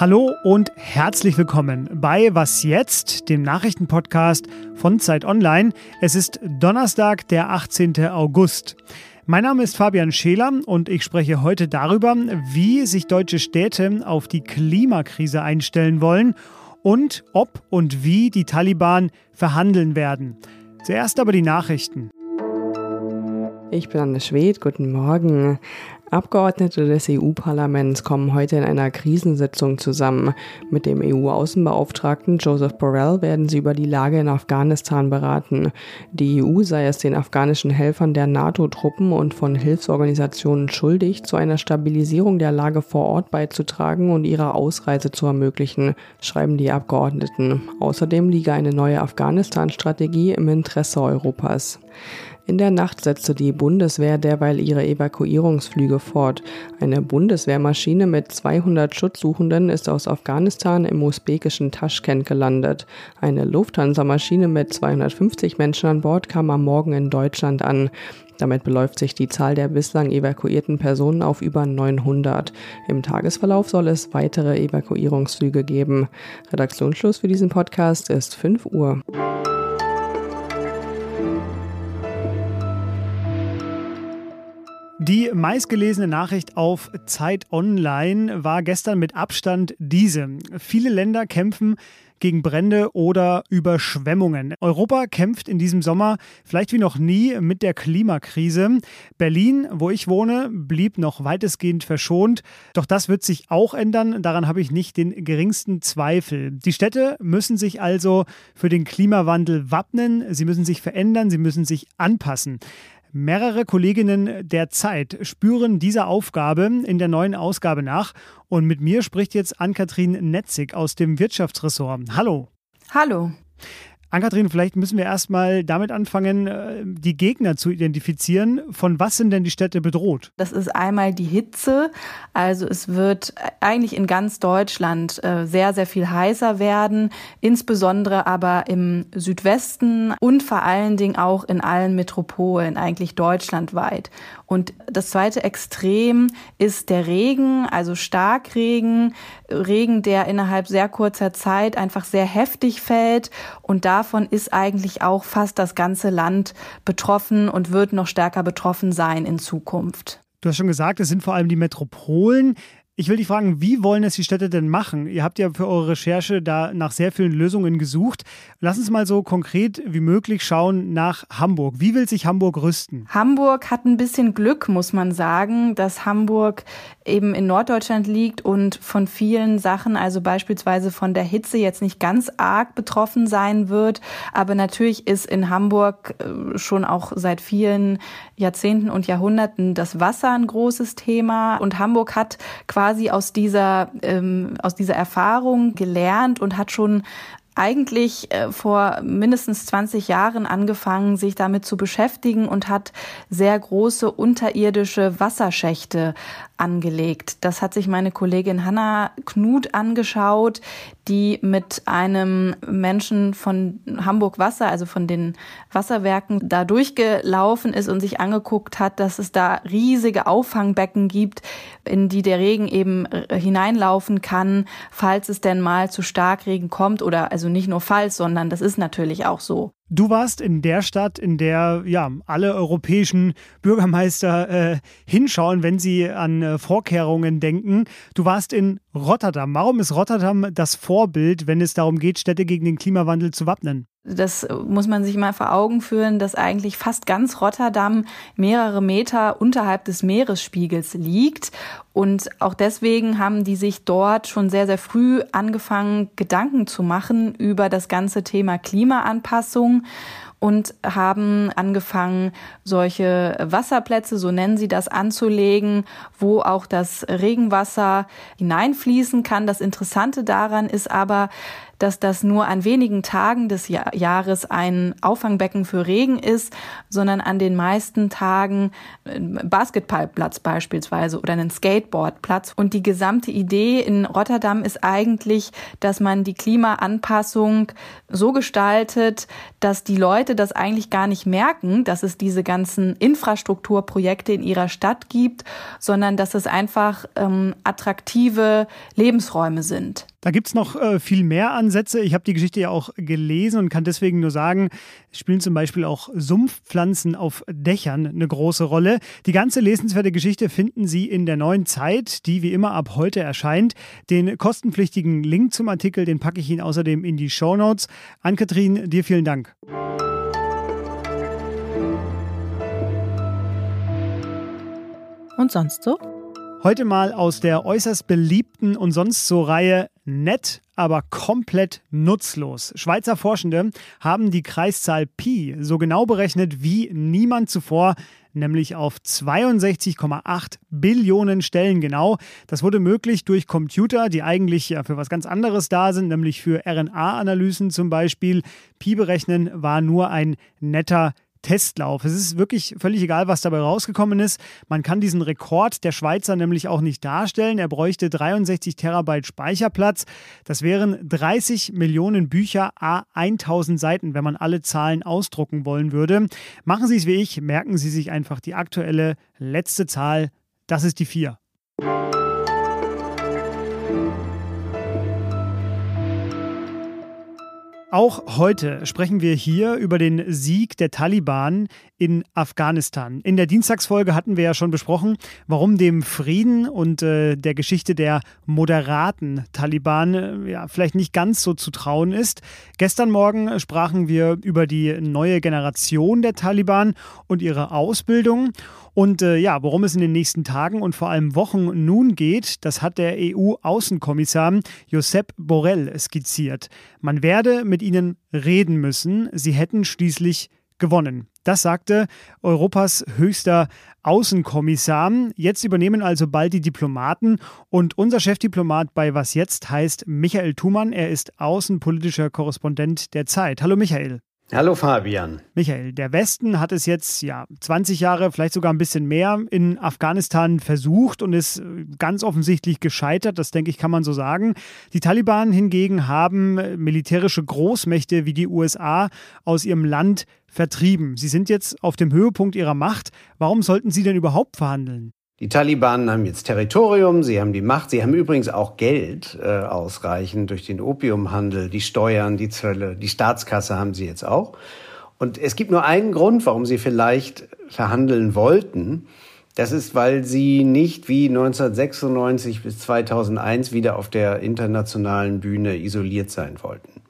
Hallo und herzlich willkommen bei Was jetzt, dem Nachrichtenpodcast von Zeit Online. Es ist Donnerstag, der 18. August. Mein Name ist Fabian Scheler und ich spreche heute darüber, wie sich deutsche Städte auf die Klimakrise einstellen wollen und ob und wie die Taliban verhandeln werden. Zuerst aber die Nachrichten. Ich bin Anne Schwed, guten Morgen. Abgeordnete des EU-Parlaments kommen heute in einer Krisensitzung zusammen. Mit dem EU-Außenbeauftragten Joseph Borrell werden sie über die Lage in Afghanistan beraten. Die EU sei es den afghanischen Helfern der NATO-Truppen und von Hilfsorganisationen schuldig, zu einer Stabilisierung der Lage vor Ort beizutragen und ihre Ausreise zu ermöglichen, schreiben die Abgeordneten. Außerdem liege eine neue Afghanistan-Strategie im Interesse Europas. In der Nacht setzte die Bundeswehr derweil ihre Evakuierungsflüge fort. Eine Bundeswehrmaschine mit 200 Schutzsuchenden ist aus Afghanistan im usbekischen Taschkent gelandet. Eine Lufthansa-Maschine mit 250 Menschen an Bord kam am Morgen in Deutschland an. Damit beläuft sich die Zahl der bislang evakuierten Personen auf über 900. Im Tagesverlauf soll es weitere Evakuierungsflüge geben. Redaktionsschluss für diesen Podcast ist 5 Uhr. Die meistgelesene Nachricht auf Zeit Online war gestern mit Abstand diese. Viele Länder kämpfen gegen Brände oder Überschwemmungen. Europa kämpft in diesem Sommer vielleicht wie noch nie mit der Klimakrise. Berlin, wo ich wohne, blieb noch weitestgehend verschont. Doch das wird sich auch ändern. Daran habe ich nicht den geringsten Zweifel. Die Städte müssen sich also für den Klimawandel wappnen. Sie müssen sich verändern. Sie müssen sich anpassen. Mehrere Kolleginnen der Zeit spüren dieser Aufgabe in der neuen Ausgabe nach. Und mit mir spricht jetzt Ann-Kathrin Netzig aus dem Wirtschaftsressort. Hallo. Hallo. Ankatrin, vielleicht müssen wir erstmal damit anfangen, äh, die Gegner zu identifizieren. Von was sind denn die Städte bedroht? Das ist einmal die Hitze. Also es wird eigentlich in ganz Deutschland äh, sehr, sehr viel heißer werden, insbesondere aber im Südwesten und vor allen Dingen auch in allen Metropolen, eigentlich deutschlandweit. Und das zweite Extrem ist der Regen, also Starkregen, Regen, der innerhalb sehr kurzer Zeit einfach sehr heftig fällt. Und davon ist eigentlich auch fast das ganze Land betroffen und wird noch stärker betroffen sein in Zukunft. Du hast schon gesagt, es sind vor allem die Metropolen. Ich will dich fragen, wie wollen es die Städte denn machen? Ihr habt ja für eure Recherche da nach sehr vielen Lösungen gesucht. Lass uns mal so konkret wie möglich schauen nach Hamburg. Wie will sich Hamburg rüsten? Hamburg hat ein bisschen Glück, muss man sagen, dass Hamburg eben in Norddeutschland liegt und von vielen Sachen, also beispielsweise von der Hitze jetzt nicht ganz arg betroffen sein wird. Aber natürlich ist in Hamburg äh, schon auch seit vielen Jahrzehnten und Jahrhunderten das Wasser ein großes Thema. Und Hamburg hat quasi aus dieser, ähm, aus dieser Erfahrung gelernt und hat schon eigentlich äh, vor mindestens 20 Jahren angefangen, sich damit zu beschäftigen und hat sehr große unterirdische Wasserschächte angelegt. Das hat sich meine Kollegin Hanna Knut angeschaut, die mit einem Menschen von Hamburg Wasser, also von den Wasserwerken, da durchgelaufen ist und sich angeguckt hat, dass es da riesige Auffangbecken gibt, in die der Regen eben äh, hineinlaufen kann, falls es denn mal zu Starkregen kommt oder also nicht nur falls, sondern das ist natürlich auch so. Du warst in der Stadt, in der ja alle europäischen Bürgermeister äh, hinschauen, wenn sie an äh, Vorkehrungen denken. Du warst in Rotterdam. Warum ist Rotterdam das Vorbild, wenn es darum geht, Städte gegen den Klimawandel zu wappnen? Das muss man sich mal vor Augen führen, dass eigentlich fast ganz Rotterdam mehrere Meter unterhalb des Meeresspiegels liegt. Und auch deswegen haben die sich dort schon sehr, sehr früh angefangen, Gedanken zu machen über das ganze Thema Klimaanpassung und haben angefangen, solche Wasserplätze, so nennen sie das, anzulegen, wo auch das Regenwasser hineinfließen kann. Das Interessante daran ist aber, dass das nur an wenigen Tagen des Jahres ein Auffangbecken für Regen ist, sondern an den meisten Tagen ein Basketballplatz beispielsweise oder einen Skateboardplatz. Und die gesamte Idee in Rotterdam ist eigentlich, dass man die Klimaanpassung so gestaltet, dass die Leute das eigentlich gar nicht merken, dass es diese ganzen Infrastrukturprojekte in ihrer Stadt gibt, sondern dass es einfach ähm, attraktive Lebensräume sind. Da gibt es noch äh, viel mehr Ansätze. Ich habe die Geschichte ja auch gelesen und kann deswegen nur sagen, spielen zum Beispiel auch Sumpfpflanzen auf Dächern eine große Rolle. Die ganze lesenswerte Geschichte finden Sie in der neuen Zeit, die wie immer ab heute erscheint. Den kostenpflichtigen Link zum Artikel, den packe ich Ihnen außerdem in die Show Notes. Ann-Kathrin, dir vielen Dank. Und sonst so? Heute mal aus der äußerst beliebten und sonst so Reihe nett, aber komplett nutzlos. Schweizer Forschende haben die Kreiszahl Pi so genau berechnet wie niemand zuvor, nämlich auf 62,8 Billionen Stellen genau. Das wurde möglich durch Computer, die eigentlich ja für was ganz anderes da sind, nämlich für RNA-Analysen zum Beispiel. Pi berechnen war nur ein netter Testlauf. Es ist wirklich völlig egal, was dabei rausgekommen ist. Man kann diesen Rekord der Schweizer nämlich auch nicht darstellen. Er bräuchte 63 Terabyte Speicherplatz. Das wären 30 Millionen Bücher a 1000 Seiten, wenn man alle Zahlen ausdrucken wollen würde. Machen Sie es wie ich, merken Sie sich einfach die aktuelle letzte Zahl. Das ist die 4. Auch heute sprechen wir hier über den Sieg der Taliban in Afghanistan. In der Dienstagsfolge hatten wir ja schon besprochen, warum dem Frieden und äh, der Geschichte der moderaten Taliban äh, ja, vielleicht nicht ganz so zu trauen ist. Gestern Morgen sprachen wir über die neue Generation der Taliban und ihre Ausbildung. Und äh, ja, worum es in den nächsten Tagen und vor allem Wochen nun geht, das hat der EU-Außenkommissar Josep Borrell skizziert. Man werde mit ihnen reden müssen. Sie hätten schließlich gewonnen. Das sagte Europas höchster Außenkommissar. Jetzt übernehmen also bald die Diplomaten und unser Chefdiplomat bei Was jetzt heißt Michael Thumann. Er ist außenpolitischer Korrespondent der Zeit. Hallo Michael. Hallo Fabian. Michael, der Westen hat es jetzt ja 20 Jahre, vielleicht sogar ein bisschen mehr in Afghanistan versucht und ist ganz offensichtlich gescheitert, das denke ich, kann man so sagen. Die Taliban hingegen haben militärische Großmächte wie die USA aus ihrem Land vertrieben. Sie sind jetzt auf dem Höhepunkt ihrer Macht. Warum sollten sie denn überhaupt verhandeln? Die Taliban haben jetzt Territorium, sie haben die Macht, sie haben übrigens auch Geld äh, ausreichend durch den Opiumhandel, die Steuern, die Zölle, die Staatskasse haben sie jetzt auch. Und es gibt nur einen Grund, warum sie vielleicht verhandeln wollten. Das ist, weil sie nicht wie 1996 bis 2001 wieder auf der internationalen Bühne isoliert sein wollten.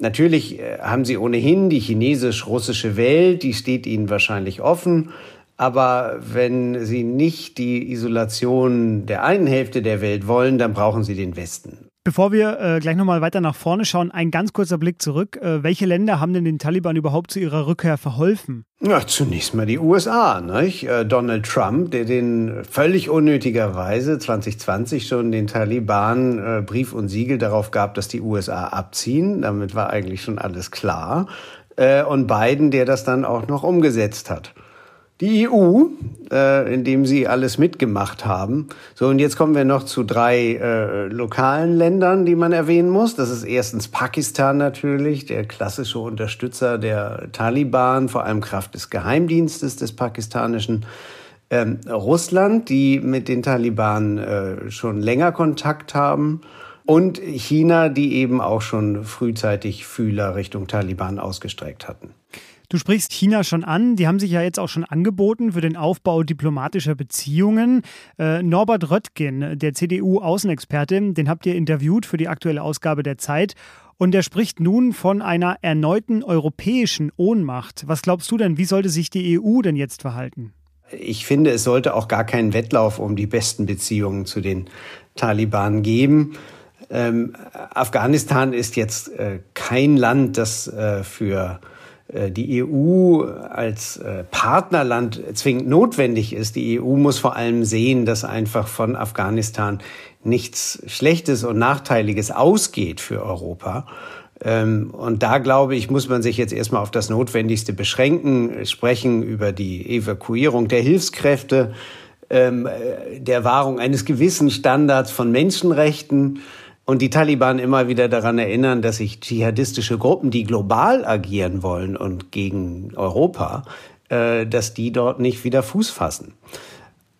Natürlich äh, haben sie ohnehin die chinesisch-russische Welt, die steht ihnen wahrscheinlich offen. Aber wenn Sie nicht die Isolation der einen Hälfte der Welt wollen, dann brauchen Sie den Westen. Bevor wir äh, gleich nochmal weiter nach vorne schauen, ein ganz kurzer Blick zurück. Äh, welche Länder haben denn den Taliban überhaupt zu ihrer Rückkehr verholfen? Ja, zunächst mal die USA. Nicht? Äh, Donald Trump, der den völlig unnötigerweise 2020 schon den Taliban äh, Brief und Siegel darauf gab, dass die USA abziehen. Damit war eigentlich schon alles klar. Äh, und Biden, der das dann auch noch umgesetzt hat die EU, äh, in dem sie alles mitgemacht haben. So, und jetzt kommen wir noch zu drei äh, lokalen Ländern, die man erwähnen muss. Das ist erstens Pakistan natürlich, der klassische Unterstützer der Taliban, vor allem Kraft des Geheimdienstes des pakistanischen. Ähm, Russland, die mit den Taliban äh, schon länger Kontakt haben. Und China, die eben auch schon frühzeitig Fühler Richtung Taliban ausgestreckt hatten. Du sprichst China schon an. Die haben sich ja jetzt auch schon angeboten für den Aufbau diplomatischer Beziehungen. Äh, Norbert Röttgen, der CDU-Außenexperte, den habt ihr interviewt für die aktuelle Ausgabe der Zeit. Und er spricht nun von einer erneuten europäischen Ohnmacht. Was glaubst du denn, wie sollte sich die EU denn jetzt verhalten? Ich finde, es sollte auch gar keinen Wettlauf um die besten Beziehungen zu den Taliban geben. Ähm, Afghanistan ist jetzt äh, kein Land, das äh, für die EU als äh, Partnerland zwingend notwendig ist. Die EU muss vor allem sehen, dass einfach von Afghanistan nichts Schlechtes und Nachteiliges ausgeht für Europa. Ähm, und da glaube ich, muss man sich jetzt erstmal auf das Notwendigste beschränken, sprechen über die Evakuierung der Hilfskräfte, ähm, der Wahrung eines gewissen Standards von Menschenrechten und die Taliban immer wieder daran erinnern, dass sich dschihadistische Gruppen, die global agieren wollen und gegen Europa, äh, dass die dort nicht wieder Fuß fassen.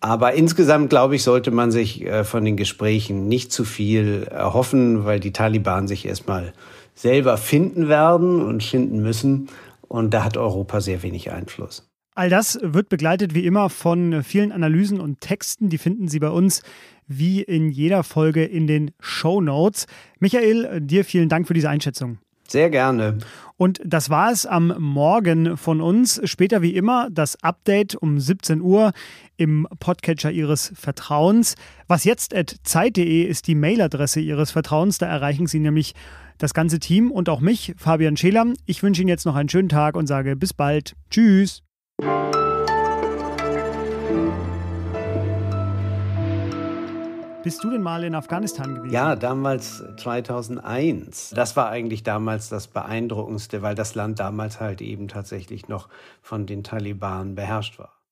Aber insgesamt, glaube ich, sollte man sich äh, von den Gesprächen nicht zu viel erhoffen, weil die Taliban sich erstmal selber finden werden und finden müssen. Und da hat Europa sehr wenig Einfluss. All das wird begleitet wie immer von vielen Analysen und Texten. Die finden Sie bei uns wie in jeder Folge in den Show Notes. Michael, dir vielen Dank für diese Einschätzung. Sehr gerne. Und das war es am Morgen von uns. Später wie immer das Update um 17 Uhr im Podcatcher Ihres Vertrauens. Was jetzt at zeit.de ist die Mailadresse Ihres Vertrauens. Da erreichen Sie nämlich das ganze Team und auch mich, Fabian Scheler. Ich wünsche Ihnen jetzt noch einen schönen Tag und sage bis bald. Tschüss. Bist du denn mal in Afghanistan gewesen? Ja, damals 2001. Das war eigentlich damals das Beeindruckendste, weil das Land damals halt eben tatsächlich noch von den Taliban beherrscht war.